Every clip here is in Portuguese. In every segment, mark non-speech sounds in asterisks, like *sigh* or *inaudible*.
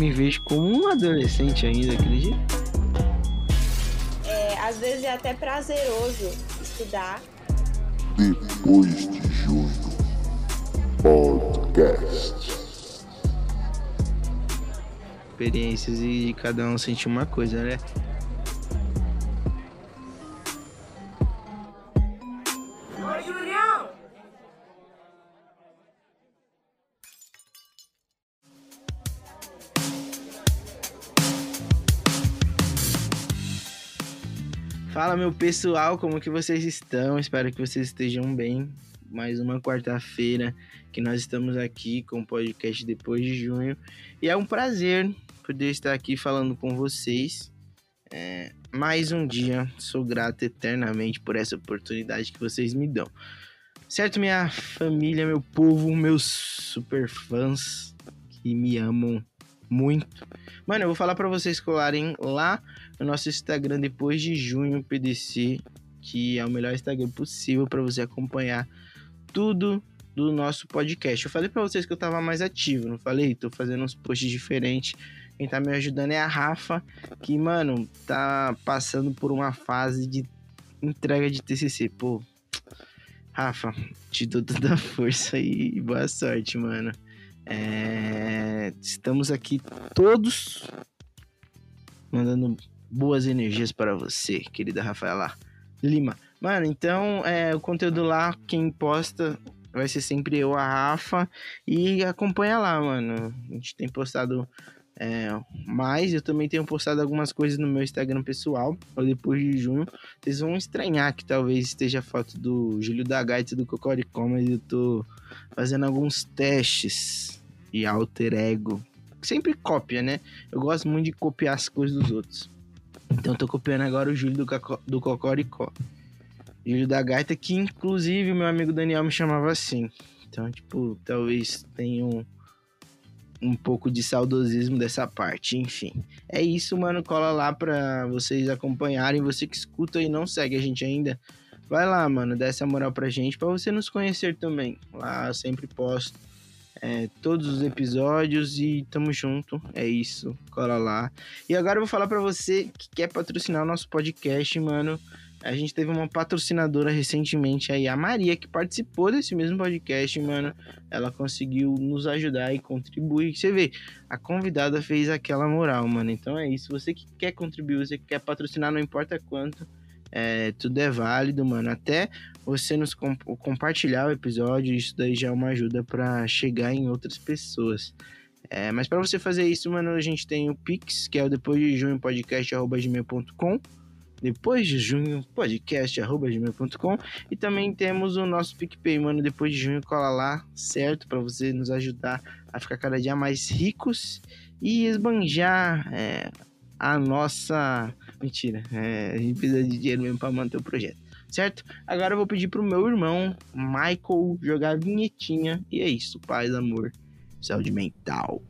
me vejo como um adolescente ainda, acredita? É, às vezes é até prazeroso estudar. Depois de junho. Podcast. Experiências e cada um sentir uma coisa, né? Pessoal, como que vocês estão? Espero que vocês estejam bem. Mais uma quarta-feira que nós estamos aqui com o podcast depois de junho e é um prazer poder estar aqui falando com vocês. É, mais um dia, sou grato eternamente por essa oportunidade que vocês me dão. Certo, minha família, meu povo, meus super fãs que me amam muito. Mano, eu vou falar para vocês colarem lá no nosso Instagram depois de junho PDC, que é o melhor Instagram possível para você acompanhar tudo do nosso podcast. Eu falei para vocês que eu tava mais ativo, não falei? Tô fazendo uns posts diferentes. Quem tá me ajudando é a Rafa, que, mano, tá passando por uma fase de entrega de TCC. Pô, Rafa, te dou toda a força e boa sorte, mano. É, estamos aqui todos mandando boas energias para você, querida Rafaela Lima. Mano, então é, o conteúdo lá, quem posta vai ser sempre eu, a Rafa, e acompanha lá, mano. A gente tem postado é, mais, eu também tenho postado algumas coisas no meu Instagram pessoal, depois de junho. Vocês vão estranhar que talvez esteja a foto do Júlio da Gaita e do Cocoricó, mas eu tô fazendo alguns testes de alter ego. Sempre cópia, né? Eu gosto muito de copiar as coisas dos outros. Então tô copiando agora o Júlio do, do Cocoricó. Júlio da Gaita, que inclusive meu amigo Daniel me chamava assim. Então, tipo, talvez tenha um, um pouco de saudosismo dessa parte. Enfim, é isso, mano. Cola lá pra vocês acompanharem. Você que escuta e não segue a gente ainda, vai lá, mano. Dá essa moral pra gente, pra você nos conhecer também. Lá eu sempre posto é, todos os episódios e tamo junto. É isso, cola lá. E agora eu vou falar pra você que quer patrocinar o nosso podcast, mano. A gente teve uma patrocinadora recentemente aí, a Maria, que participou desse mesmo podcast, mano. Ela conseguiu nos ajudar e contribuir. Você vê, a convidada fez aquela moral, mano. Então é isso. Você que quer contribuir, você que quer patrocinar, não importa quanto. É, tudo é válido, mano. Até você nos comp compartilhar o episódio, isso daí já é uma ajuda para chegar em outras pessoas. É, mas para você fazer isso, mano, a gente tem o Pix, que é o depois de junho podcast@gmail.com depois de junho, podcast.gmail.com e também temos o nosso PicPay, mano, depois de junho, cola lá, certo? Para você nos ajudar a ficar cada dia mais ricos e esbanjar é, a nossa... Mentira, é, a gente precisa de dinheiro mesmo para manter o projeto, certo? Agora eu vou pedir pro meu irmão, Michael, jogar a vinhetinha e é isso, paz, amor, saúde mental.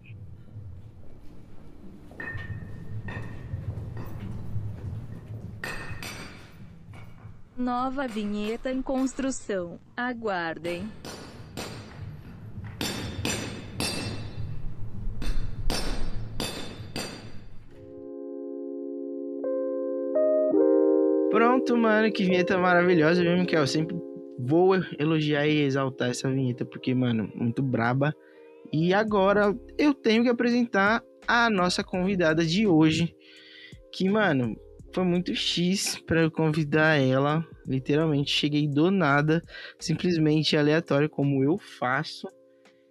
Nova vinheta em construção. Aguardem. Mano, que vinheta maravilhosa, viu, Miquel? Eu sempre vou elogiar e exaltar essa vinheta, porque, mano, muito braba. E agora eu tenho que apresentar a nossa convidada de hoje, que, mano, foi muito X para eu convidar ela. Literalmente, cheguei do nada, simplesmente aleatório, como eu faço.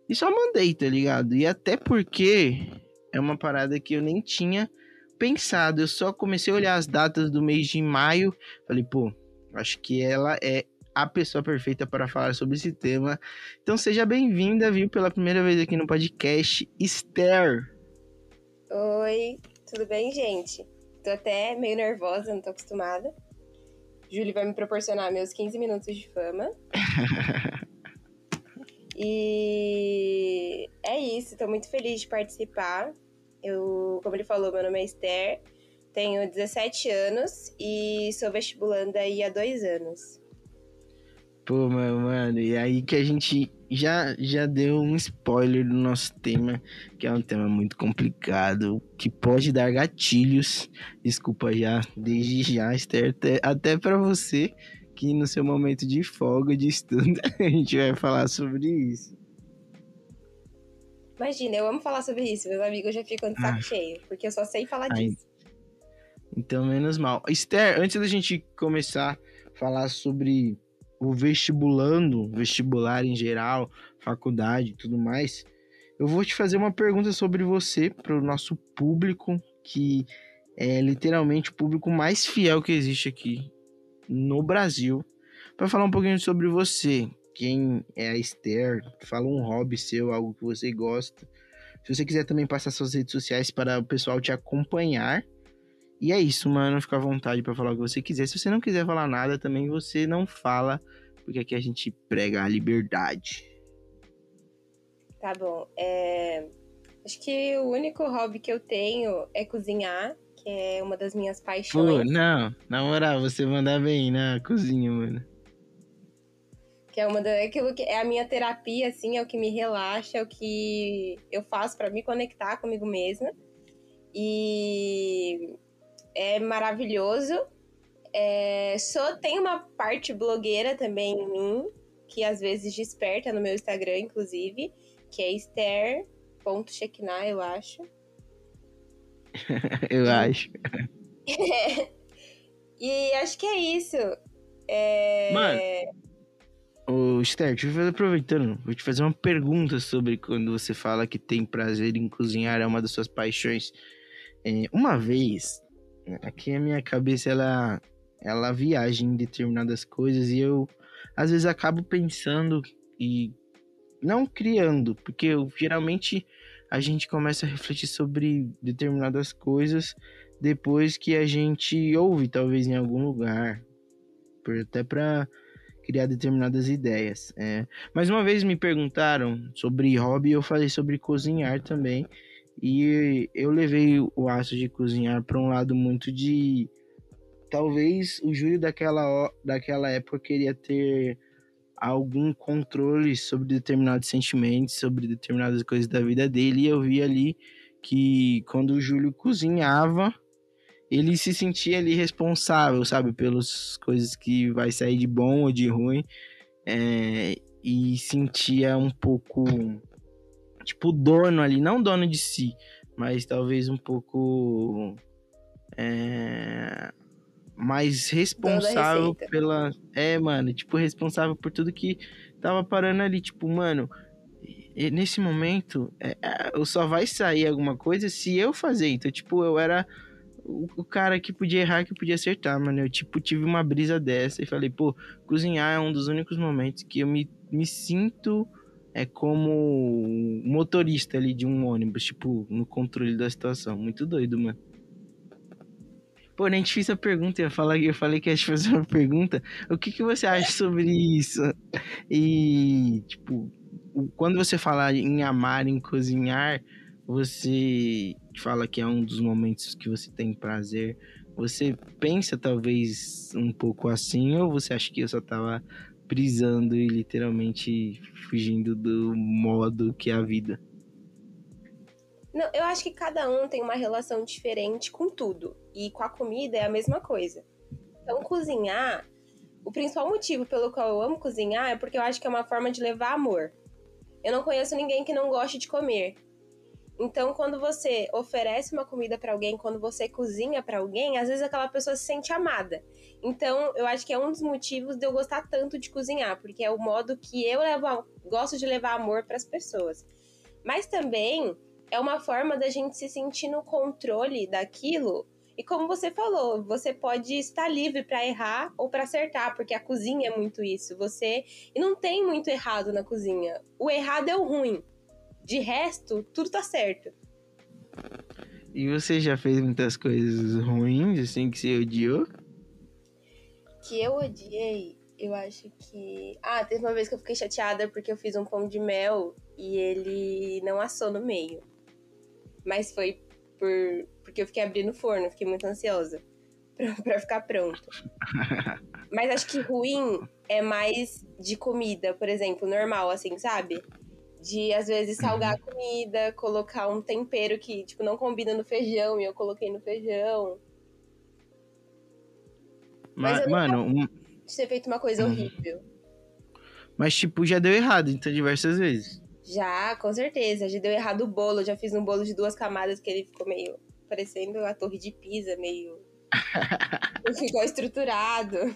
E só mandei, tá ligado? E até porque é uma parada que eu nem tinha pensado. Eu só comecei a olhar as datas do mês de maio. Falei, pô, acho que ela é a pessoa perfeita para falar sobre esse tema. Então seja bem-vinda, viu, pela primeira vez aqui no podcast, Esther. Oi, tudo bem, gente? Tô até meio nervosa, não tô acostumada. Júlio vai me proporcionar meus 15 minutos de fama. *laughs* e é isso, tô muito feliz de participar. Eu, como ele falou, meu nome é Esther, tenho 17 anos e sou vestibulanda aí há dois anos. Pô, meu mano, e aí que a gente já, já deu um spoiler do nosso tema, que é um tema muito complicado, que pode dar gatilhos. Desculpa já, desde já, Esther, até, até para você, que no seu momento de folga, de estudo, *laughs* a gente vai falar sobre isso. Imagina, eu amo falar sobre isso. Meus amigos já ficam de saco Ah. cheio, porque eu só sei falar Ai. disso. Então, menos mal. Esther, antes da gente começar a falar sobre o vestibulando, vestibular em geral, faculdade e tudo mais, eu vou te fazer uma pergunta sobre você para o nosso público, que é literalmente o público mais fiel que existe aqui no Brasil, para falar um pouquinho sobre você. Quem é a Esther? Fala um hobby seu, algo que você gosta. Se você quiser também passar suas redes sociais para o pessoal te acompanhar. E é isso, mano. Fica à vontade pra falar o que você quiser. Se você não quiser falar nada, também você não fala, porque aqui a gente prega a liberdade. Tá bom. É, Acho que o único hobby que eu tenho é cozinhar, que é uma das minhas Pô, paixões. não, na moral, você mandar bem na cozinha, mano. Que é uma da... aquilo que é a minha terapia, assim, é o que me relaxa, é o que eu faço pra me conectar comigo mesma. E é maravilhoso. É... Só tem uma parte blogueira também em mim, que às vezes desperta no meu Instagram, inclusive, que é Esther.checkna, eu acho. *laughs* Eu acho. *laughs* E acho que é isso. É... Mano. Ô, Esther, aproveitando, vou te fazer uma pergunta sobre quando você fala que tem prazer em cozinhar, é uma das suas paixões. É, uma vez, aqui a minha cabeça, ela, ela viaja em determinadas coisas e eu, às vezes, acabo pensando e não criando, porque eu, geralmente a gente começa a refletir sobre determinadas coisas depois que a gente ouve, talvez em algum lugar, até para criar determinadas ideias. É. Mas uma vez me perguntaram sobre hobby, eu falei sobre cozinhar também. E eu levei o aço de cozinhar para um lado muito de. Talvez o Júlio daquela, daquela época queria ter algum controle sobre determinados sentimentos, sobre determinadas coisas da vida dele. E eu vi ali que quando o Júlio cozinhava, ele se sentia ali responsável, sabe, pelas coisas que vai sair de bom ou de ruim, é, e sentia um pouco, tipo, dono ali, não dono de si, mas talvez um pouco é, mais responsável pela, é, mano, tipo, responsável por tudo que tava parando ali, tipo, mano, e- nesse momento, é, é, eu só vai sair alguma coisa se eu fazer, então, tipo, eu era o, o cara que podia errar, que podia acertar, mano. Eu, tipo, tive uma brisa dessa e falei, pô, cozinhar é um dos únicos momentos que eu me, me sinto é como motorista ali de um ônibus, tipo, no controle da situação. Muito doido, mano. Pô, nem te fiz a pergunta, eu falar, eu falei que ia te fazer uma pergunta. O que, que você acha sobre isso? E, tipo, quando você fala em amar, em cozinhar, você fala que é um dos momentos que você tem prazer. Você pensa talvez um pouco assim, ou você acha que eu só tava brisando e literalmente fugindo do modo que é a vida? Não, eu acho que cada um tem uma relação diferente com tudo. E com a comida é a mesma coisa. Então, cozinhar, o principal motivo pelo qual eu amo cozinhar é porque eu acho que é uma forma de levar amor. Eu não conheço ninguém que não goste de comer. Então, quando você oferece uma comida pra alguém, quando você cozinha pra alguém, às vezes aquela pessoa se sente amada. Então, eu acho que é um dos motivos de eu gostar tanto de cozinhar, porque é o modo que eu levo, gosto de levar amor pras pessoas. Mas também é uma forma da gente se sentir no controle daquilo. E como você falou, você pode estar livre pra errar ou pra acertar, porque a cozinha é muito isso. Você e não tem muito errado na cozinha. O errado é o ruim. De resto, tudo tá certo. E você já fez muitas coisas ruins, assim, que você odiou? Que eu odiei, eu acho que. Ah, teve uma vez que eu fiquei chateada porque eu fiz um pão de mel e ele não assou no meio. Mas foi por... porque eu fiquei abrindo o forno, fiquei muito ansiosa *laughs* pra ficar pronto. *laughs* Mas acho que ruim é mais de comida, por exemplo, normal, assim, sabe? De, às vezes, salgar a comida, colocar um tempero que, tipo, não combina no feijão e eu coloquei no feijão. Mas Ma- mano, um- De ter feito uma coisa Uhum. horrível. mas tipo, já deu errado, então, diversas vezes. Já, com certeza. Já deu errado o bolo. Já fiz um bolo de duas camadas que ele ficou meio parecendo a torre de Pisa, meio. *laughs* *laughs* Não ficou estruturado.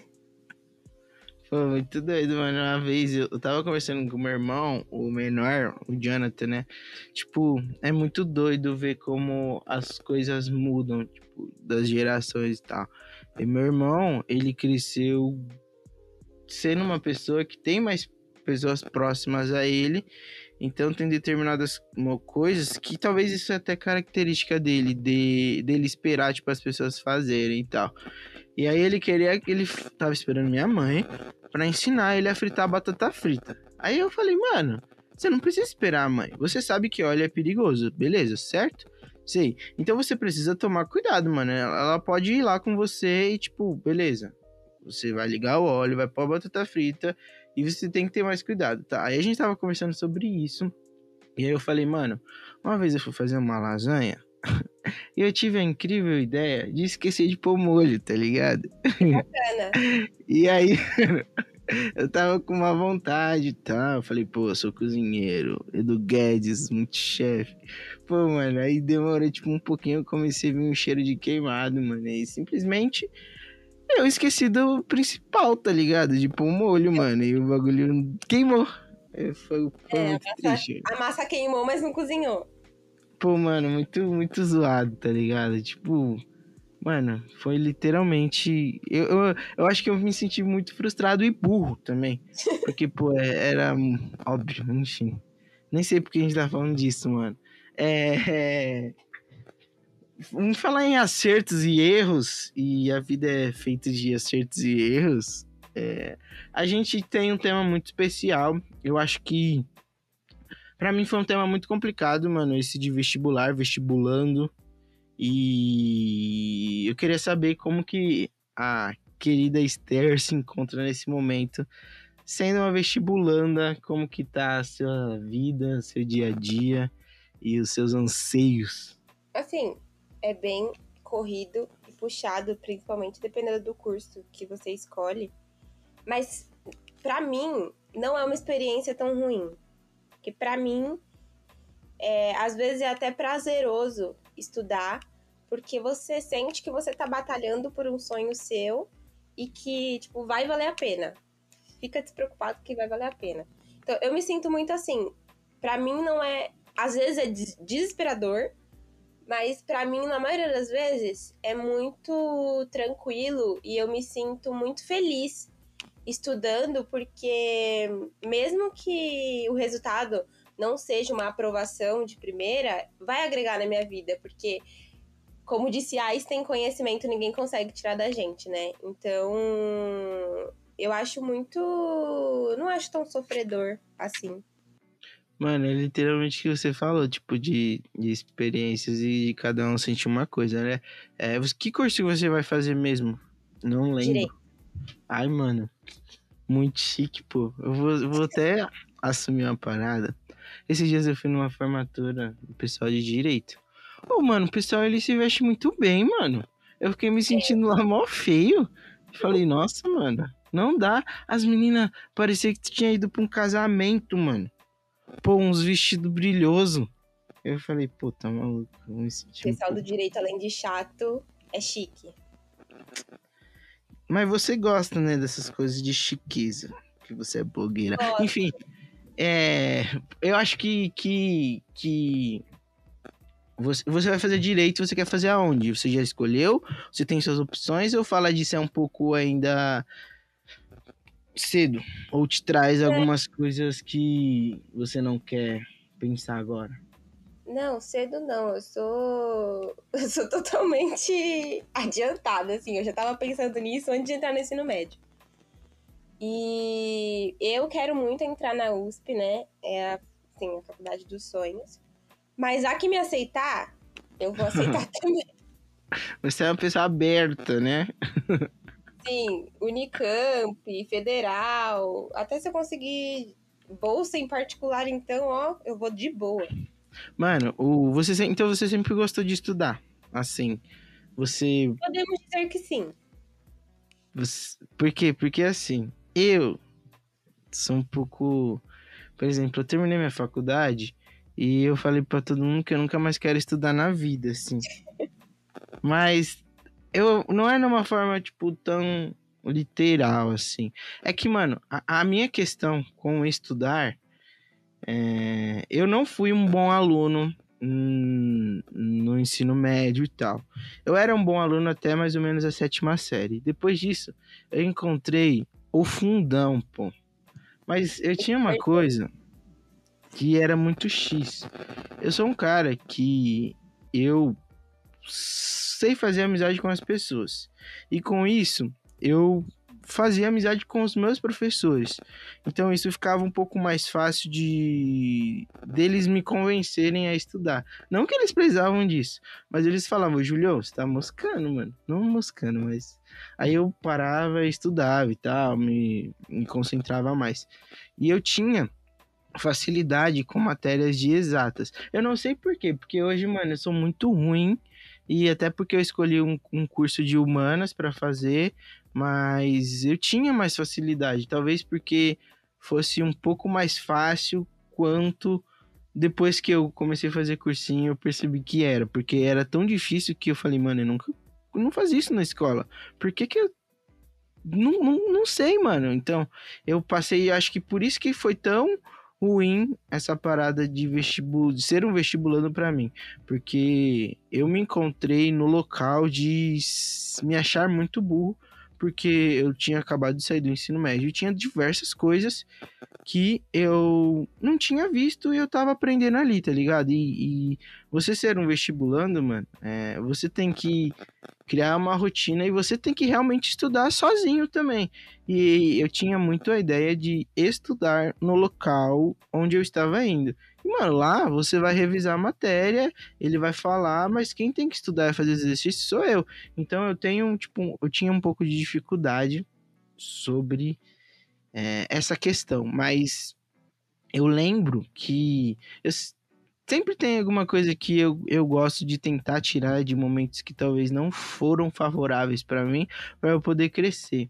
Foi muito doido, mano. Uma vez eu, eu tava conversando com meu irmão, o menor, o Jonathan, né? Tipo, é muito doido ver como as coisas mudam, tipo, das gerações e tal. E meu irmão, ele cresceu sendo uma pessoa que tem mais pessoas próximas a ele. Então tem determinadas coisas que talvez isso é até característica dele, de, dele esperar, tipo, as pessoas fazerem e tal. E aí ele queria, ele f- tava esperando minha mãe pra ensinar ele a fritar batata frita. Aí eu falei, mano, você não precisa esperar mãe. Você sabe que óleo é perigoso, beleza, certo? Sei. Então você precisa tomar cuidado, mano. Ela pode ir lá com você e, tipo, beleza. Você vai ligar o óleo, vai pôr a batata frita e você tem que ter mais cuidado, tá? Aí a gente tava conversando sobre isso. E aí eu falei, mano, uma vez eu fui fazer uma lasanha *laughs* e eu tive a incrível ideia de esquecer de pôr molho, tá ligado? *laughs* Bacana. E aí, *laughs* eu tava com uma vontade e tal. Eu falei, pô, eu sou cozinheiro. Edu Guedes, muito chefe. Pô, mano, aí demorou tipo um pouquinho. Eu comecei a ver um cheiro de queimado, mano. E simplesmente eu esqueci do principal, tá ligado? De pôr um molho, mano. E o bagulho queimou. É, Foi, foi É, muito a triste. A massa queimou, mas não cozinhou. Pô, mano, muito, muito zoado, tá ligado? Tipo, mano, foi literalmente. Eu, eu, eu acho que eu me senti muito frustrado e burro também. *laughs* Porque, pô, é- era óbvio, enfim. Nem sei porque a gente tá falando disso, mano. É. Vamos falar em acertos e erros, e a vida é feita de acertos e erros. é, A gente tem um tema muito especial. Eu acho que Pra mim foi um tema muito complicado, mano, esse de vestibular, vestibulando. E eu queria saber como que a querida Esther se encontra nesse momento, sendo uma vestibulanda, como que tá a sua vida, seu dia a dia e os seus anseios. Assim, é bem corrido e puxado, principalmente dependendo do curso que você escolhe. Mas, pra mim, não é uma experiência tão ruim. Que pra mim, é, às vezes é até prazeroso estudar, porque você sente que você tá batalhando por um sonho seu e que, tipo, vai valer a pena. Fica despreocupado que vai valer a pena. Então, eu me sinto muito assim. Pra mim, não é. Às vezes é des- desesperador, mas pra mim, na maioria das vezes, é muito tranquilo e eu me sinto muito feliz estudando, porque mesmo que o resultado não seja uma aprovação de primeira, vai agregar na minha vida, porque como disse Einstein, conhecimento ninguém consegue tirar da gente, né? Então, eu acho muito. Não acho tão sofredor assim. Mano, é literalmente o que você falou, tipo, de, de experiências e de cada um sentir uma coisa, né? É, que curso você vai fazer mesmo? Não lembro. Direito. Ai, mano, muito chique, pô. Eu vou, eu vou até assumir uma parada. Esses dias eu fui numa formatura do pessoal de direito. Ô, mano, o pessoal ele se veste muito bem, mano. Eu fiquei me sentindo lá mó feio. Falei, nossa, mano, não dá. As meninas parecia que tinha ido pra um casamento, mano. Pô, uns vestidos brilhosos. Eu falei, pô, tá maluco. O senti um pessoal do direito, além de chato, é chique. Mas você gosta, né, dessas coisas de chiqueza. Que você é blogueira. Gosto. Enfim, é, eu acho que, que, que você, você vai fazer direito, você quer fazer aonde? Você já escolheu? Você tem suas opções? Ou falar disso é um pouco ainda cedo? Ou te traz algumas coisas que você não quer pensar agora? Não, cedo não. Eu sou. *laughs* Eu sou totalmente *laughs* adiantada, assim. Eu já tava pensando nisso antes de entrar no ensino médio. E eu quero muito entrar na USP, né? É a, assim, a faculdade dos sonhos. Mas a que me aceitar, eu vou aceitar *laughs* também. Você é uma pessoa aberta, né? Assim, Unicamp, Federal, até se eu conseguir bolsa em particular, então, ó, eu vou de boa. Mano, o, você, então você sempre gostou de estudar. Assim, você Podemos dizer que sim. Você- Por quê? Porque assim, eu sou um pouco. Por exemplo, eu terminei minha faculdade e eu falei pra todo mundo que eu nunca mais quero estudar na vida, assim. *laughs* Mas eu não é numa forma, tipo, tão literal, assim. É que, mano, a, a minha questão com estudar. é, eu não fui um bom aluno hum, no ensino médio e tal. Eu era um bom aluno até mais ou menos a sétima série. Depois disso, eu encontrei o fundão, pô. Mas eu tinha uma coisa que era muito X. Eu sou um cara que eu sei fazer amizade com as pessoas. E com isso, eu fazia amizade com os meus professores. Então isso ficava um pouco mais fácil de deles me convencerem a estudar. Não que eles precisavam disso, mas eles falavam, Julião, você tá moscando, mano. Não moscando, mas. Aí eu parava estudava e tal, me, me concentrava mais. E eu tinha facilidade com matérias de exatas. Eu não sei por quê, porque hoje, mano, eu sou muito ruim. E até porque eu escolhi um, um curso de humanas para fazer, mas eu tinha mais facilidade. Talvez porque fosse um pouco mais fácil quanto depois que eu comecei a fazer cursinho, eu percebi que era, porque era tão difícil que eu falei, mano, eu nunca eu não fazia isso na escola. Por que que eu não, não, não sei, mano. Então, eu passei, acho que por isso que foi tão ruim essa parada de vestibulo, de ser um vestibulando pra mim, porque eu me encontrei no local de me achar muito burro, porque eu tinha acabado de sair do ensino médio e tinha diversas coisas que eu não tinha visto e eu tava aprendendo ali, tá ligado? E, e você ser um vestibulando, mano, é, você tem que criar uma rotina e você tem que realmente estudar sozinho também. E eu tinha muito a ideia de estudar no local onde eu estava indo. E, mano, lá você vai revisar a matéria, ele vai falar, mas quem tem que estudar e fazer exercício sou eu. Então eu tenho, tipo, eu tinha um pouco de dificuldade sobre é, essa questão, mas eu lembro que eu sempre tem alguma coisa que eu, eu gosto de tentar tirar de momentos que talvez não foram favoráveis para mim, para eu poder crescer.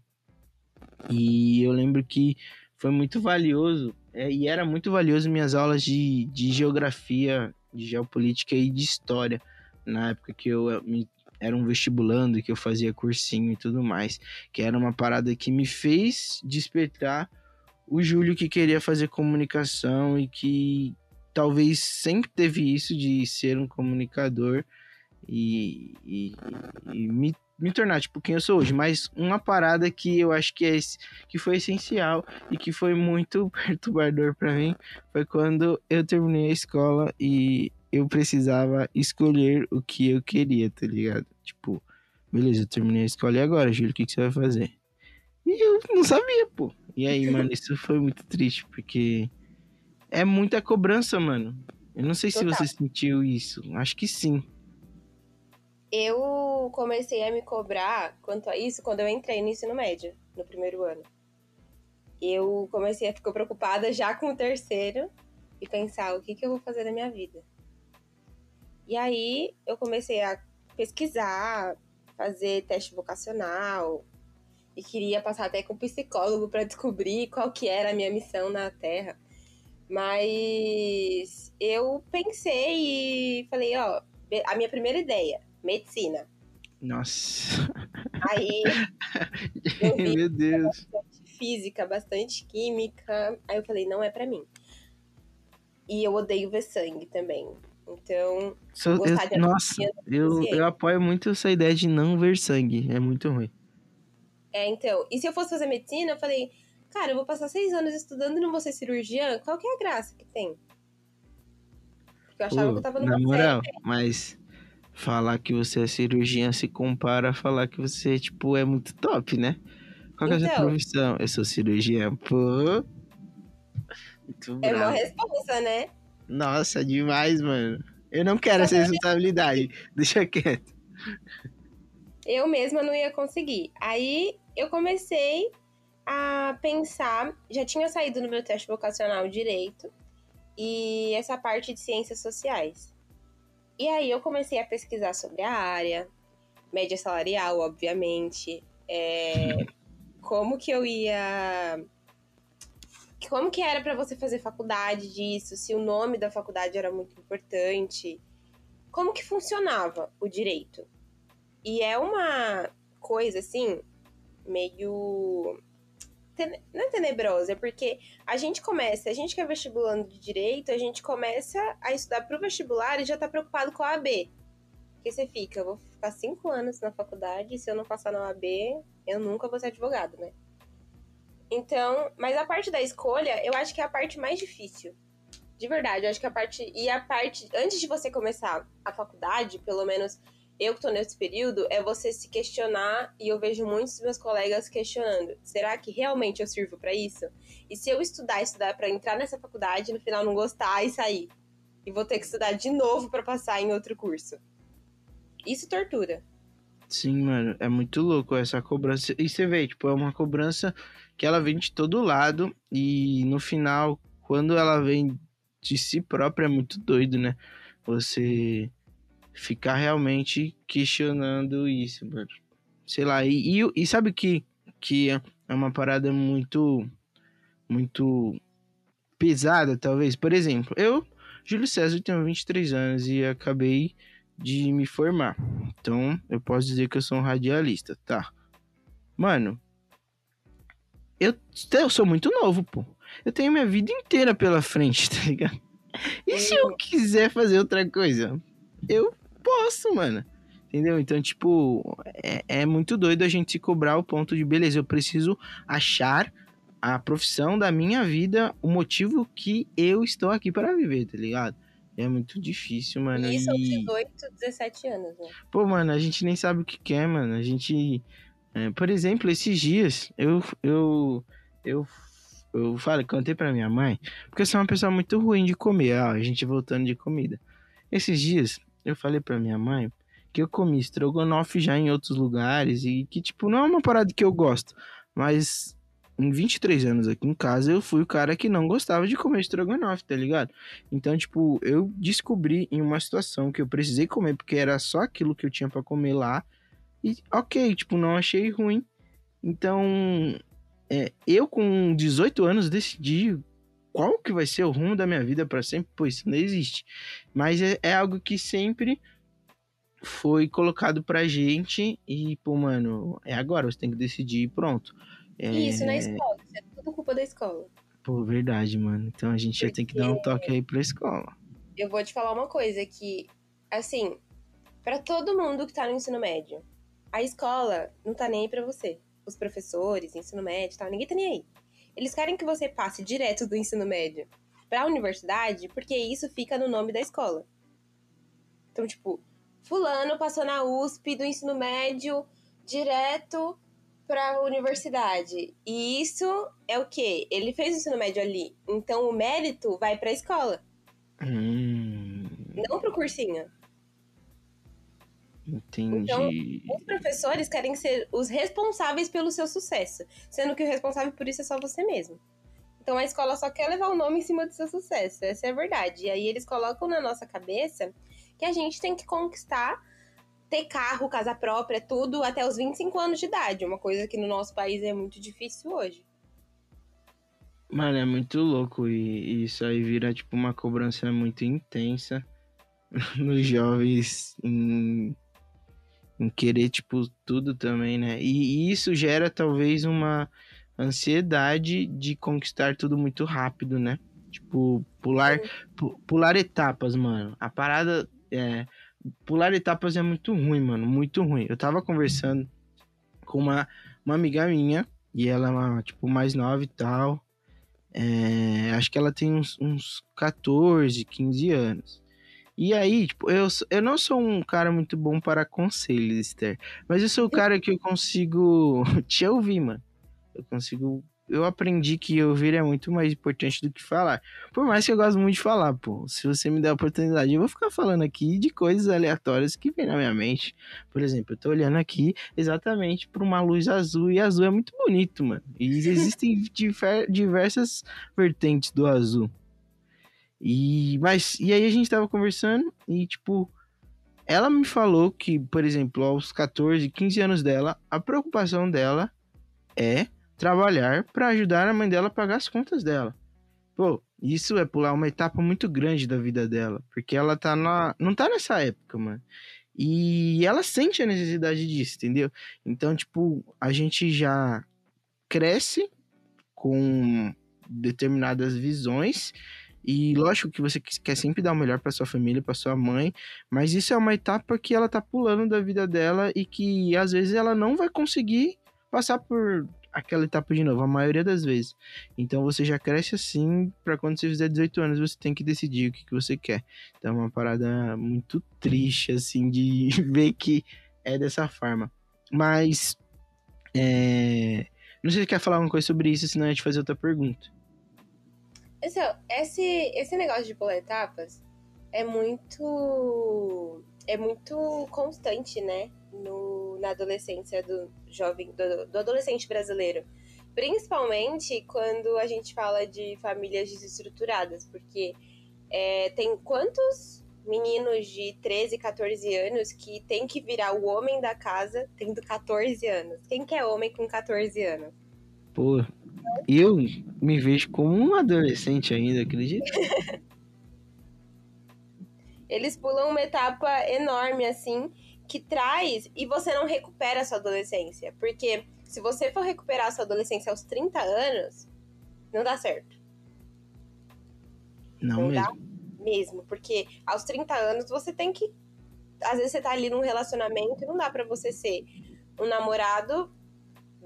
E eu lembro que foi muito valioso, é, e era muito valioso minhas aulas de, de geografia, de geopolítica e de história, na época que eu me, era um vestibulando, que eu fazia cursinho e tudo mais, que era uma parada que me fez despertar o Júlio que queria fazer comunicação e que talvez sempre teve isso de ser um comunicador e, e, e me, me tornar tipo quem eu sou hoje. Mas uma parada que eu acho que, é, que foi essencial e que foi muito *laughs* perturbador para mim foi quando eu terminei a escola e eu precisava escolher o que eu queria, tá ligado? Tipo, beleza, eu terminei a escola e agora, Júlio, o que, que você vai fazer? E eu não sabia, pô. E aí, mano, isso foi muito triste, porque é muita cobrança, mano. Eu não sei se Total. você sentiu isso. Acho que sim. Eu comecei a me cobrar quanto a isso quando eu entrei no ensino médio, no primeiro ano. Eu comecei a ficar preocupada já com o terceiro e pensar o que, que eu vou fazer da minha vida. E aí eu comecei a pesquisar, fazer teste vocacional e queria passar até com psicólogo para descobrir qual que era a minha missão na Terra. Mas eu pensei e falei, ó, a minha primeira ideia, medicina. Nossa. Aí *laughs* eu vi Meu Deus. bastante física, bastante química. Aí eu falei, não é pra mim. E eu odeio ver sangue também. Então, eu- de nossa, anatomia eu, eu apoio muito essa ideia de não ver sangue. É muito ruim. é, então. E se eu fosse fazer medicina, eu falei, cara, eu vou passar seis anos estudando e não vou ser cirurgiã, qual que é a graça que tem? Porque eu achava Pô, que eu tava na numa moral, mas falar que você é cirurgiã se compara a falar que você, tipo, é muito top, né? Qual que é a sua Então. profissão? Eu sou cirurgiã. Pô. Muito É uma resposta, né? Nossa, demais, mano. Eu não quero essa responsabilidade. Deixa quieto. Eu mesma não ia conseguir. Aí eu comecei a pensar, já tinha saído no meu teste vocacional direito e essa parte de ciências sociais. E aí eu comecei a pesquisar sobre a área, média salarial, obviamente, é, *laughs* como que eu ia como que era para você fazer faculdade disso, se o nome da faculdade era muito importante, como que funcionava o direito. E é uma coisa assim meio não é tenebrosa, é porque a gente começa, a gente que é vestibulando de direito, a gente começa a estudar pro vestibular e já tá preocupado com a AB. Porque você fica, eu vou ficar cinco anos na faculdade e se eu não passar na AB, eu nunca vou ser advogado, né? Então, mas a parte da escolha, eu acho que é a parte mais difícil. De verdade, eu acho que a parte. E a parte. Antes de você começar a faculdade, pelo menos eu que tô nesse período, é você se questionar, e eu vejo muitos dos meus colegas questionando: será que realmente eu sirvo para isso? E se eu estudar, estudar para entrar nessa faculdade, no final não gostar e sair? E vou ter que estudar de novo para passar em outro curso. Isso tortura. Sim, mano, é muito louco essa cobrança. E você vê, tipo, é uma cobrança que ela vem de todo lado e no final, quando ela vem de si própria, é muito doido, né? Você ficar realmente questionando isso, mano. Sei lá, e, e, e sabe que, que é uma parada muito, muito pesada, talvez? Por exemplo, eu, Júlio César, tenho 23 anos e acabei de me formar. Então, eu posso dizer que eu sou um radialista, tá? Mano, eu, eu sou muito novo, pô. Eu tenho minha vida inteira pela frente, *laughs* tá ligado? E se eu quiser fazer outra coisa? Eu posso, mano. Entendeu? Então, tipo, é, é muito doido a gente se cobrar o ponto de, beleza, eu preciso achar a profissão da minha vida, o motivo que eu estou aqui para viver, tá ligado? É muito difícil, mano. E isso aos 18, 17 anos, né? Pô, mano, a gente nem sabe o que quer, mano. A gente. É, por exemplo, esses dias, eu. Eu. Eu. Eu falei, contei pra minha mãe, porque eu sou uma pessoa muito ruim de comer, ó, a gente voltando de comida. Esses dias, eu falei pra minha mãe que eu comi estrogonofe já em outros lugares e que, tipo, não é uma parada que eu gosto. Mas em 23 anos aqui em casa, eu fui o cara que não gostava de comer estrogonofe, tá ligado? Então, tipo, eu descobri em uma situação que eu precisei comer porque era só aquilo que eu tinha para comer lá. E ok, tipo, não achei ruim. Então, é, eu com 18 anos decidi qual que vai ser o rumo da minha vida para sempre, pois isso não existe. Mas é, é, algo que sempre foi colocado pra gente e, pô, mano, é agora, você tem que decidir e pronto. É... Isso, na escola, isso é tudo culpa da escola. Pô, verdade, mano. Então a gente Porque... já tem que dar um toque aí pra escola. Eu vou te falar uma coisa que, assim, para todo mundo que tá no ensino médio, a escola não tá nem aí pra você. Os professores, ensino médio e tal, ninguém tá nem aí. Eles querem que você passe direto do ensino médio para a universidade, porque isso fica no nome da escola. Então, tipo, fulano passou na USP do ensino médio direto para a universidade. E isso é o quê? Ele fez o ensino médio ali. Então o mérito vai para a escola. Hum. Não pro cursinho. Entendi. Então, os professores querem ser os responsáveis pelo seu sucesso, sendo que o responsável por isso é só você mesmo. Então a escola só quer levar o nome em cima do seu sucesso, essa é a verdade. E aí eles colocam na nossa cabeça que a gente tem que conquistar ter carro, casa própria, tudo até os 25 anos de idade, uma coisa que no nosso país é muito difícil hoje. Mano, é muito louco e, e isso aí vira tipo uma cobrança muito intensa *laughs* nos jovens em em querer, tipo, tudo também, né? E, e isso gera talvez uma ansiedade de conquistar tudo muito rápido, né? Tipo, pular, pular etapas, mano. A parada é. Pular etapas é muito ruim, mano. Muito ruim. Eu tava conversando com uma, uma amiga minha, e ela é uma, tipo, mais nova e tal. É, acho que ela tem uns, uns 14, 15 anos. E aí, tipo, eu, eu não sou um cara muito bom para conselhos, Esther. Mas eu sou o cara que eu consigo *laughs* te ouvir, mano. Eu consigo eu aprendi que ouvir é muito mais importante do que falar. Por mais que eu gosto muito de falar, pô. Se você me der a oportunidade, eu vou ficar falando aqui de coisas aleatórias que vem na minha mente. Por exemplo, eu tô olhando aqui exatamente para uma luz azul e azul é muito bonito, mano. E existem *laughs* diversas vertentes do azul. E mas e aí a gente tava conversando e tipo ela me falou que, por exemplo, aos 14, 15 anos dela, a preocupação dela é trabalhar para ajudar a mãe dela a pagar as contas dela. Pô, isso é pular uma etapa muito grande da vida dela, porque ela tá na não tá nessa época, mano. E ela sente a necessidade disso, entendeu? Então, tipo, a gente já cresce com determinadas visões e lógico que você quer sempre dar o melhor para sua família, para sua mãe, mas isso é uma etapa que ela tá pulando da vida dela e que às vezes ela não vai conseguir passar por aquela etapa de novo, a maioria das vezes. Então você já cresce assim, para quando você fizer 18 anos você tem que decidir o que, que você quer. Então é uma parada muito triste assim de *laughs* ver que é dessa forma. Mas é... não sei se quer falar alguma coisa sobre isso, senão a gente fazer outra pergunta. Esse, ó, esse, esse negócio de pular etapas é muito. É muito constante, né? No, na adolescência do jovem, do, do adolescente brasileiro. Principalmente quando a gente fala de famílias desestruturadas, porque é, tem quantos meninos de 13, 14 anos que tem que virar o homem da casa tendo 14 anos? Quem que é homem com 14 anos? Pô, eu me vejo como um adolescente ainda, acredita? *laughs* Eles pulam uma etapa enorme, assim, que traz e você não recupera a sua adolescência. Porque se você for recuperar a sua adolescência aos 30 anos, não dá certo. Não, Não mesmo. dá? Mesmo. Porque aos 30 anos você tem que. Às vezes você tá ali num relacionamento e não dá pra você ser um namorado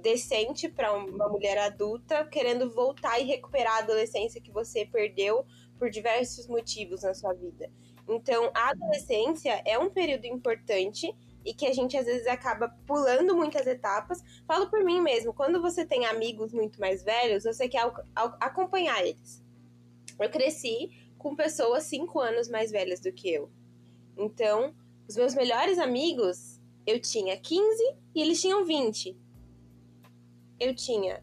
decente pra uma mulher adulta querendo voltar e recuperar a adolescência que você perdeu por diversos motivos na sua vida. Então, a adolescência é um período importante e que a gente às vezes acaba pulando muitas etapas. Falo por mim mesmo, quando você tem amigos muito mais velhos, você quer acompanhar eles. Eu cresci com pessoas cinco anos mais velhas do que eu. Então, os meus melhores amigos, eu tinha 15 e eles tinham 20. Eu tinha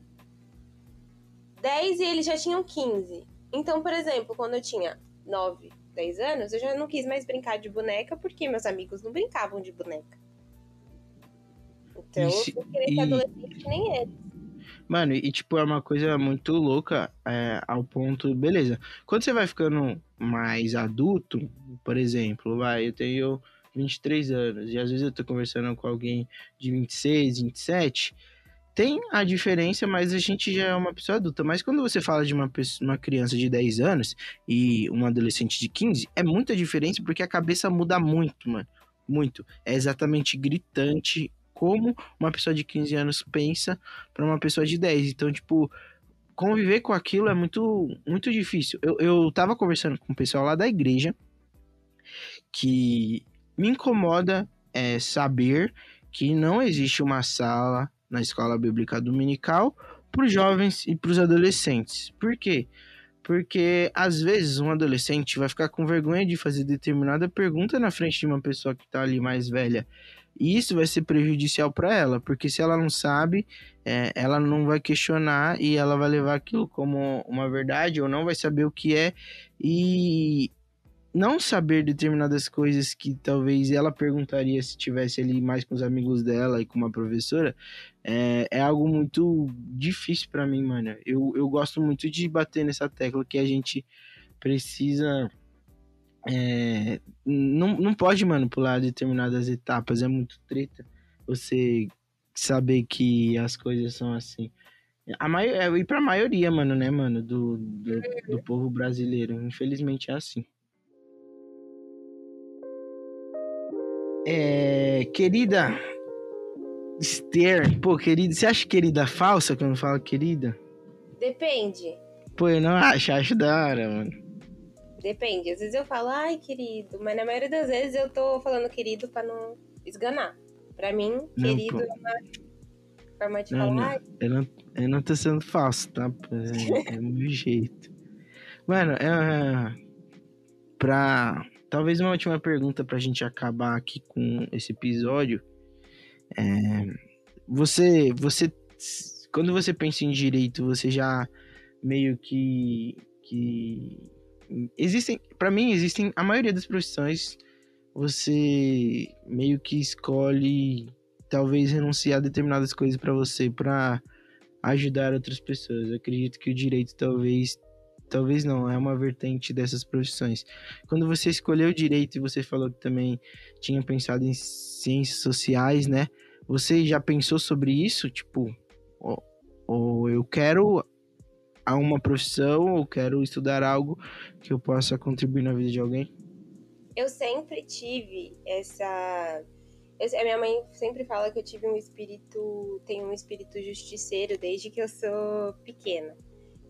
10 e eles já tinham 15. Então, por exemplo, quando eu tinha 9, 10 anos, eu já não quis mais brincar de boneca porque meus amigos não brincavam de boneca. Então, E se- eu fui querer ser e- adolescente que nem eles. Mano, e tipo, é uma coisa muito louca é, ao ponto. Beleza. Quando você vai ficando mais adulto, por exemplo, vai, eu tenho 23 anos, e às vezes eu tô conversando com alguém de 26, 27. Tem a diferença, mas a gente já é uma pessoa adulta. Mas quando você fala de uma, pessoa, uma criança de 10 anos e um adolescente de 15, é muita diferença porque a cabeça muda muito, mano. Muito. É exatamente gritante como uma pessoa de 15 anos pensa para uma pessoa de 10. Então, tipo, conviver com aquilo é muito, muito difícil. Eu, eu tava conversando com o pessoal lá da igreja que me incomoda é, saber que não existe uma sala na escola bíblica dominical para os jovens e para os adolescentes. Por quê? Porque às vezes um adolescente vai ficar com vergonha de fazer determinada pergunta na frente de uma pessoa que está ali mais velha. E isso vai ser prejudicial para ela, porque se ela não sabe, é, ela não vai questionar e ela vai levar aquilo como uma verdade ou não vai saber o que é. E não saber determinadas coisas que talvez ela perguntaria se tivesse ali mais com os amigos dela e com uma professora, é, é algo muito difícil para mim, mano. Eu, eu gosto muito de bater nessa tecla que a gente precisa. É, não, não pode manipular determinadas etapas, é muito treta você saber que as coisas são assim. A mai é, e pra maioria, mano, né, mano, do, do, do povo brasileiro. Infelizmente é assim. É, querida Esther, pô, querida, você acha querida falsa quando fala querida? Depende. Pô, eu não acho, acho da hora, mano. Depende. Às vezes eu falo, ai, querido, mas na maioria das vezes eu tô falando querido pra não esganar. Pra mim, Não, querido pô. é uma, Forma de Não, falar. não, eu não, eu não tô sendo falso, tá? É, é o meu jeito. Mano, é. Pra. Talvez uma última pergunta pra gente acabar aqui com esse episódio. É, você. Você. Quando você pensa em direito, você já meio que. que existem. Pra mim, existem. A maioria das profissões. Você meio que escolhe. Talvez renunciar a determinadas coisas pra você. Pra ajudar outras pessoas. Eu acredito que o direito talvez. Talvez não, é uma vertente dessas profissões. Quando você escolheu direito e você falou que também tinha pensado em ciências sociais, né? Você já pensou sobre isso? Tipo, ou, ou eu quero a uma profissão, ou quero estudar algo que eu possa contribuir na vida de alguém? Eu sempre tive essa. eu- a minha mãe sempre fala que eu tive um espírito. Tenho um espírito justiceiro desde que eu sou pequena.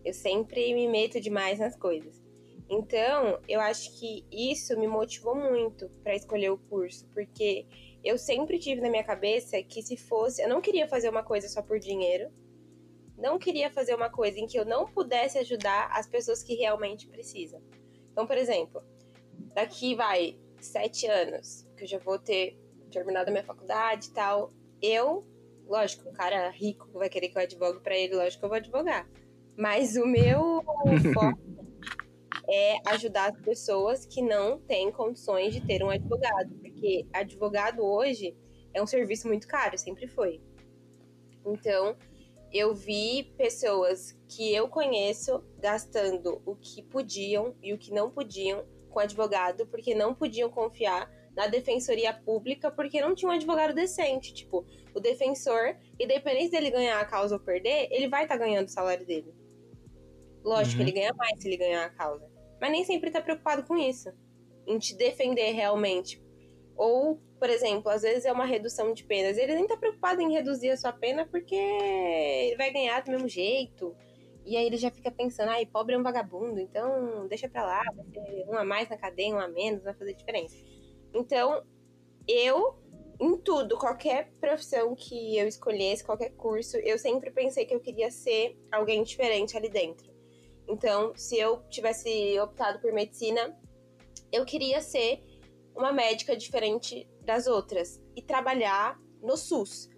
Eu sempre me meto demais nas coisas. Então, eu acho que isso me motivou muito para escolher o curso, porque eu sempre tive na minha cabeça que se fosse. Eu não queria fazer uma coisa só por dinheiro. Não queria fazer uma coisa em que eu não pudesse ajudar as pessoas que realmente precisam. Então, por exemplo, daqui vai sete anos, que eu já vou ter terminado a minha faculdade e tal. Eu, lógico, um cara rico vai querer que eu advogue pra ele, lógico que eu vou advogar. Mas o meu foco *laughs* é ajudar as pessoas que não têm condições de ter um advogado, porque advogado hoje é um serviço muito caro, sempre foi. Então, eu vi pessoas que eu conheço gastando o que podiam e o que não podiam com advogado, porque não podiam confiar na defensoria pública, porque não tinha um advogado decente. Tipo, o defensor, independente dele ganhar a causa ou perder, ele vai estar ganhando o salário dele. Lógico, Uhum. ele ganha mais se ele ganhar a causa. Mas nem sempre tá preocupado com isso. Em te defender realmente. Ou, por exemplo, às vezes é uma redução de penas. Ele nem tá preocupado em reduzir a sua pena porque ele vai ganhar do mesmo jeito. E aí ele já fica pensando, ai, pobre é um vagabundo, então deixa pra lá, vai ser um a mais na cadeia, um a menos, vai fazer diferença. Então, eu, em tudo, qualquer profissão que eu escolhesse, qualquer curso, eu sempre pensei que eu queria ser alguém diferente ali dentro. Então, se eu tivesse optado por medicina, eu queria ser uma médica diferente das outras e trabalhar no SUS.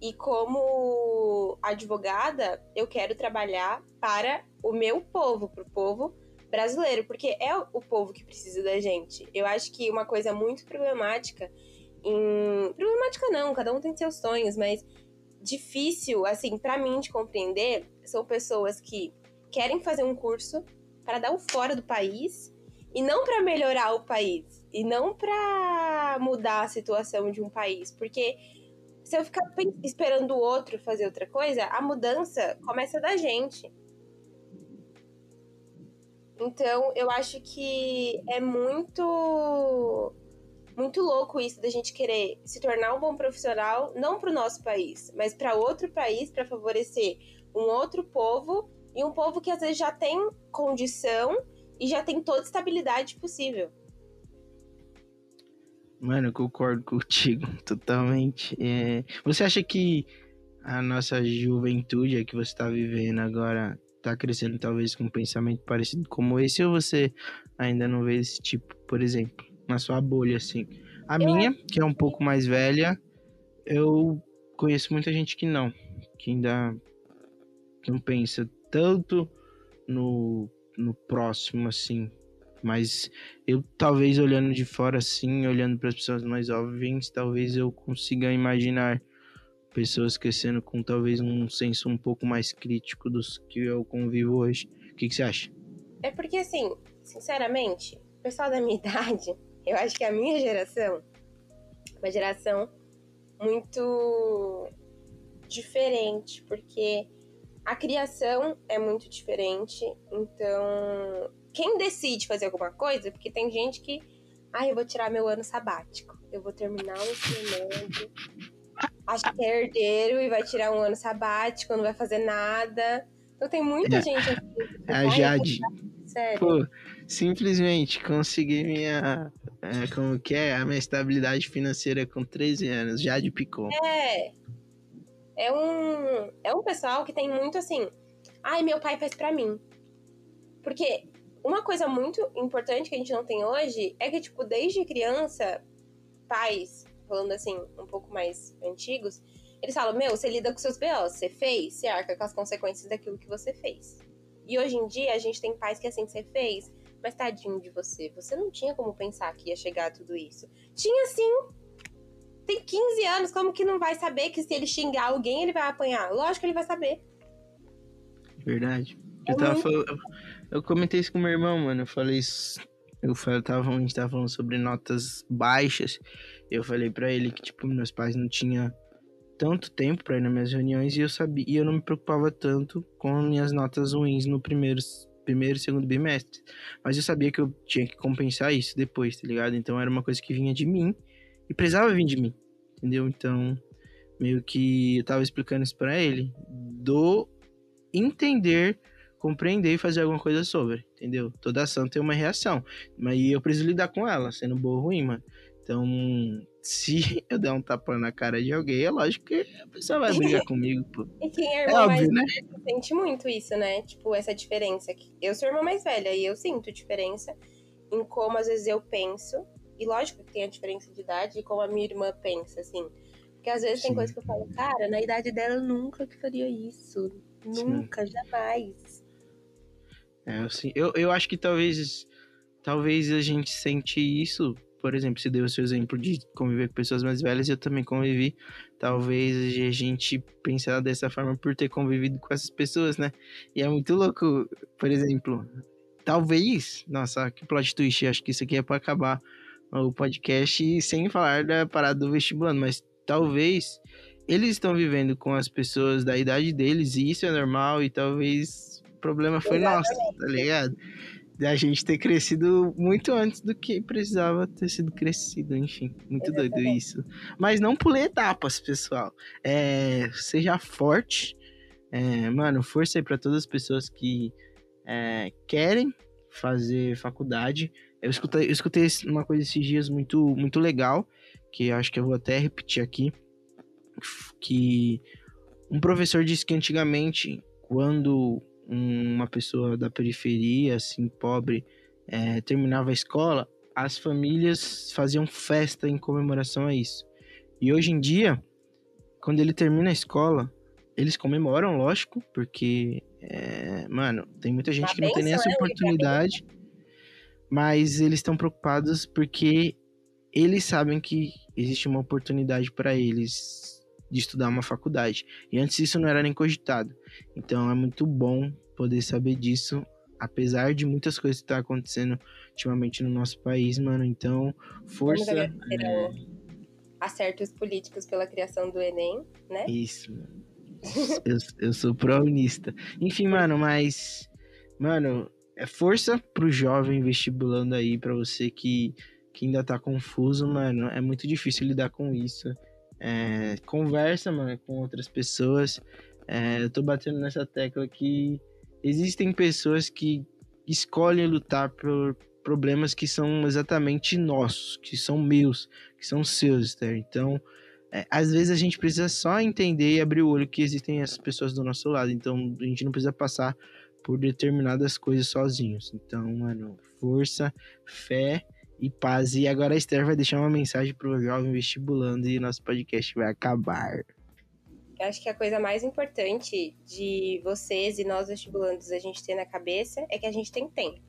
E como advogada, eu quero trabalhar para o meu povo, para o povo brasileiro, porque é o povo que precisa da gente. Eu acho que uma coisa muito problemática em... problemática não, cada um tem seus sonhos, mas difícil, assim, para mim de compreender, são pessoas que querem fazer um curso para dar o fora do país e não para melhorar o país e não para mudar a situação de um país, porque se eu ficar esperando o outro fazer outra coisa, a mudança começa da gente. Então, eu acho que é muito muito louco isso da gente querer se tornar um bom profissional, não para o nosso país, mas para outro país, para favorecer um outro povo e um povo que às vezes já tem condição e já tem toda a estabilidade possível. Mano, eu concordo contigo *laughs* totalmente. É, Você acha que a nossa juventude, a que você tá vivendo agora, tá crescendo talvez com um pensamento parecido como esse, ou você ainda não vê esse tipo, por exemplo, na sua bolha, assim? A Eu minha, que é um pouco mais velha, eu conheço muita gente que não, que ainda não pensa tanto no, no próximo, assim. Mas eu, talvez, olhando de fora, assim, olhando para as pessoas mais jovens, talvez eu consiga imaginar pessoas crescendo com talvez um senso um pouco mais crítico dos que eu convivo hoje. O que, que você acha? É porque, assim, sinceramente, o pessoal da minha *laughs* idade, eu acho que a minha geração uma geração muito diferente, porque a criação é muito diferente. Então, quem decide fazer alguma coisa, porque tem gente que, ah, eu vou tirar meu ano sabático, eu vou terminar o ensino acha que é herdeiro e vai tirar um ano sabático, não vai fazer nada. Então tem muita É. gente tipo, A "Ai, eu Jade, Sério. pô, simplesmente consegui minha. é, como que é? A minha estabilidade financeira com 13 anos. Jade picou. É. é um, é um pessoal que tem muito assim, ai, meu pai faz pra mim. Porque uma coisa muito importante que a gente não tem hoje é que, tipo, desde criança, pais, falando assim, um pouco mais antigos, eles falam, meu, você lida com seus BOs, você fez, você arca com as consequências daquilo que você fez. E hoje em dia a gente tem pais que assim, você fez, mas tadinho de você, você não tinha como pensar que ia chegar a tudo isso. Tinha sim. Tem 15 anos, como que não vai saber que se ele xingar alguém, ele vai apanhar? Lógico que ele vai saber. Verdade. É Eu, tava muito- falando, eu, eu comentei isso com meu irmão, mano. Eu falei isso. Eu falei, tava, a gente tava falando sobre notas baixas. Eu falei pra ele que, tipo, meus pais não tinham tanto tempo pra ir nas minhas reuniões e eu sabia, e eu não me preocupava tanto com minhas notas ruins no primeiro, primeiro e segundo bimestre. Mas eu sabia que eu tinha que compensar isso depois, tá ligado? Então era uma coisa que vinha de mim e precisava vir de mim, entendeu? Então, meio que eu tava explicando isso pra ele, do entender, compreender e fazer alguma coisa sobre, entendeu? Toda ação tem uma reação, mas eu preciso lidar com ela, sendo boa ou ruim, mano. Então, *laughs* se eu der um tapa na cara de alguém, é lógico que a pessoa vai brigar *laughs* comigo, pô. E quem é É irmão mais óbvio, né? sente muito isso, né? Tipo, essa diferença. Eu sou irmã mais velha e eu sinto diferença em como às vezes eu penso. E lógico que tem a diferença de idade e como a minha irmã pensa, assim. Porque às vezes tem Sim. coisa que eu falo, cara, na idade dela eu nunca que faria isso. Sim. Nunca, jamais. É, assim, eu, eu acho que talvez, talvez a gente sente isso, por exemplo, se deu o seu exemplo de conviver com pessoas mais velhas, eu também convivi. Talvez a gente pense dessa forma por ter convivido com essas pessoas, né? E é muito louco, por exemplo, talvez, nossa, que plot twist, acho que isso aqui é pra acabar o podcast sem falar da parada do vestibulando, mas talvez eles estão vivendo com as pessoas da idade deles e isso é normal e talvez o problema foi nosso, tá ligado? Da gente ter crescido muito antes do que precisava ter sido crescido, enfim, muito doido isso. Mas não pule etapas, pessoal. É, seja forte, é, mano, força aí pra todas as pessoas que é, querem fazer faculdade. Eu escutei, eu escutei uma coisa esses dias muito, muito legal, que eu acho que eu vou até repetir aqui, que um professor disse que antigamente, quando uma pessoa da periferia, assim, pobre, é, terminava a escola, as famílias faziam festa em comemoração a isso. E hoje em dia, quando ele termina a escola, eles comemoram, lógico, porque, é, mano, tem muita gente Uma que não tem nem essa né, oportunidade, mas eles estão preocupados porque eles sabem que existe uma oportunidade para eles de estudar uma faculdade. E antes isso não era nem cogitado. Então é muito bom poder saber disso, apesar de muitas coisas que estão acontecendo ultimamente no nosso país, mano. Então, força. é, acertos políticos pela criação do Enem, né? Isso, mano. eu, eu sou prounista. Enfim, mano, mas. Mano, é força pro jovem vestibulando aí, pra você que, que ainda tá confuso, mano. É muito difícil lidar com isso. É, conversa, mano, com outras pessoas. É, eu tô batendo nessa tecla que existem pessoas que escolhem lutar por problemas que são exatamente nossos, que são meus, que são seus, Esther. Então, é, às vezes a gente precisa só entender e abrir o olho que existem essas pessoas do nosso lado. Então, a gente não precisa passar por determinadas coisas sozinhos. Então, mano, força, fé e paz. E agora a Esther vai deixar uma mensagem pro jovem vestibulando e nosso podcast vai acabar. Eu acho que a coisa mais importante de vocês e nós vestibulandos a gente ter na cabeça é que a gente tem tempo.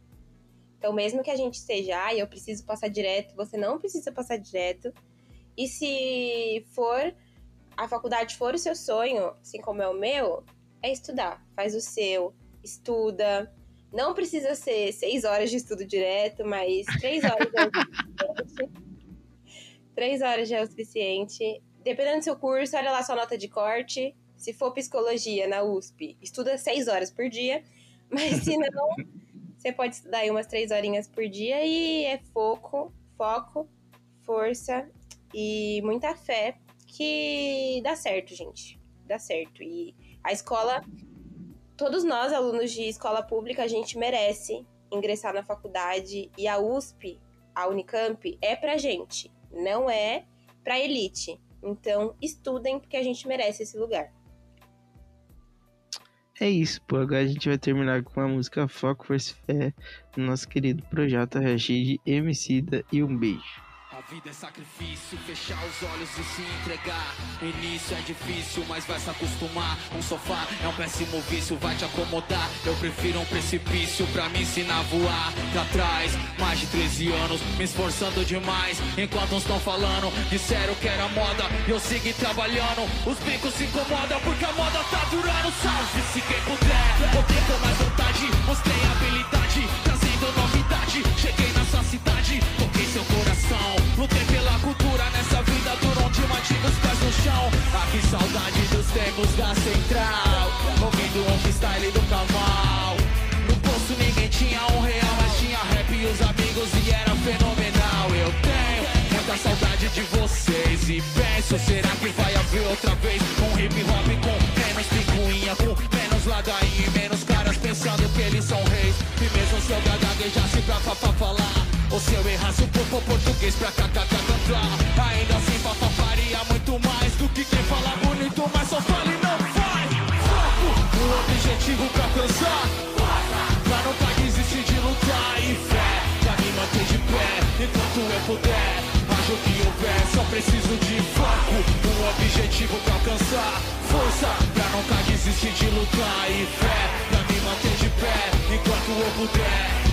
Então, mesmo que a gente esteja, ah, eu preciso passar direto, você não precisa passar direto. E se for, a faculdade for o seu sonho, assim como é o meu, é estudar. Faz o seu, estuda. Não precisa ser seis horas de estudo direto, mas três horas é o suficiente. Três horas já é o suficiente. Dependendo do seu curso, olha lá sua nota de corte. Se for psicologia na USP, estuda seis horas por dia. Mas se *laughs* não, você pode estudar aí umas três horinhas por dia e é foco, foco, força e muita fé que dá certo, gente. Dá certo. E a escola, todos nós, alunos de escola pública, a gente merece ingressar na faculdade e a USP, a Unicamp, é pra gente, não é pra elite. Então, estudem porque a gente merece esse lugar. é isso, pô. Agora a gente vai terminar com a música Foco Força e Fé do nosso querido Projota Rashid, Emicida e um beijo. A vida é sacrifício, fechar os olhos e se entregar. Início é difícil, mas vai se acostumar. Um sofá é um péssimo vício, vai te acomodar. Eu prefiro um precipício pra me ensinar a voar. Pra trás, mais de 13 anos, me esforçando demais. Enquanto uns estão falando, disseram que era moda. Eu segui trabalhando, os bicos se incomodam porque a moda tá durando. Salve-se quem puder, poder com mais vontade. Mostrei habilidade, chão. Ah, que saudade dos tempos da central. Ouvindo um freestyle do Camal. No posto ninguém tinha um real, mas tinha rap e os amigos e era fenomenal. Eu tenho muita saudade de vocês e penso, será que vai haver outra vez um hip hop com menos picuinha, com menos ladainha e menos caras pensando que eles são reis. E mesmo se eu gaguejasse pra papá falar, ou se eu errasse um pouco português pra kkk cantar, muito mais do que quem fala bonito, mas só fala e não faz. Foco, um objetivo pra alcançar. Pra nunca desistir de lutar e fé. Pra me manter de pé enquanto eu puder. Haja o que houver, só preciso de foco. Um objetivo pra alcançar. Força pra nunca desistir de lutar e fé. Pra me manter de pé enquanto eu puder.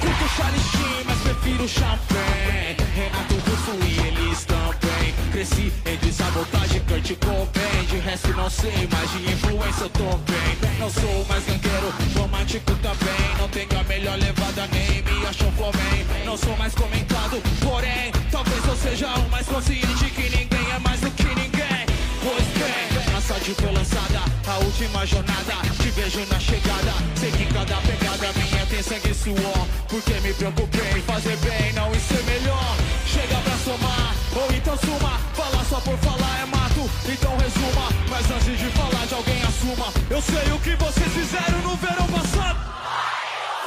Curto Charlie Sheen, mas prefiro champanhe Renato Russo e eles também. Cresci entre sabotagem, Kurt Cobain. De resto não sei, mas de influência eu tô bem. Não sou mais gangueiro, romântico também. Não tenho a melhor levada, nem me um flowman Não sou mais comentado, porém Talvez eu seja o mais consciente que ninguém é mais do que ninguém. Pois bem, a sorte foi lançada A última jornada, te vejo na chegada Sei que cada pegada minha tem sangue e suor Porque me preocupei em fazer bem, não em ser melhor. Chega pra somar, ou então suma. Falar só por falar é mato, então resuma. Mas antes de falar de alguém assuma. Eu sei o que vocês fizeram no verão passado.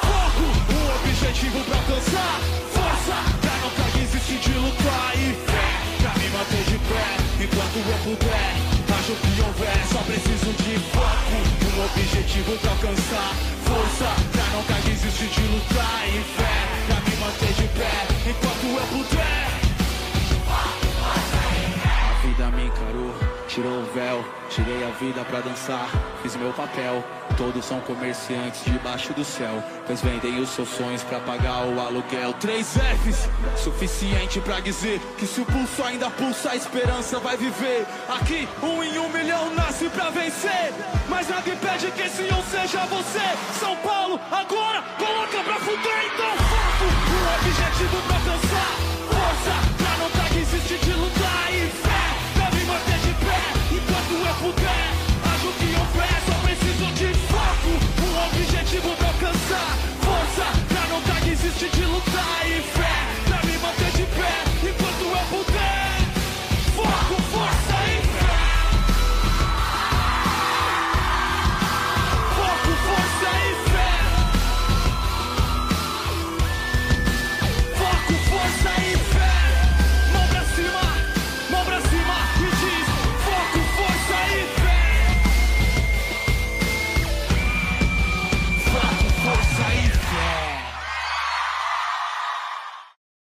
Foco, um objetivo pra alcançar. Força, pra nunca desistir de lutar E fé, pra me manter de pé Enquanto eu puder, haja o que houver Só preciso de foco, um objetivo pra alcançar. Força, pra nunca desistir de lutar E fé, pra me manter de pé Enquanto eu puder. A vida me encarou, tirou o véu, tirei a vida pra dançar, fiz meu papel. Todos são comerciantes debaixo do céu, pois vendem os seus sonhos pra pagar o aluguel. Três Fs, suficiente pra dizer que se o pulso ainda pulsa, a esperança vai viver. Aqui, um em um milhão nasce pra vencer, mas nada impede que esse um seja você. São Paulo, agora, coloca pra fuder, então foco, um objetivo pra alcançar. Força, pra nunca desistir de lutar puder, ajude e oferece. Só preciso de foco, um objetivo pra alcançar. Força pra não dar desistir de lutar e fé.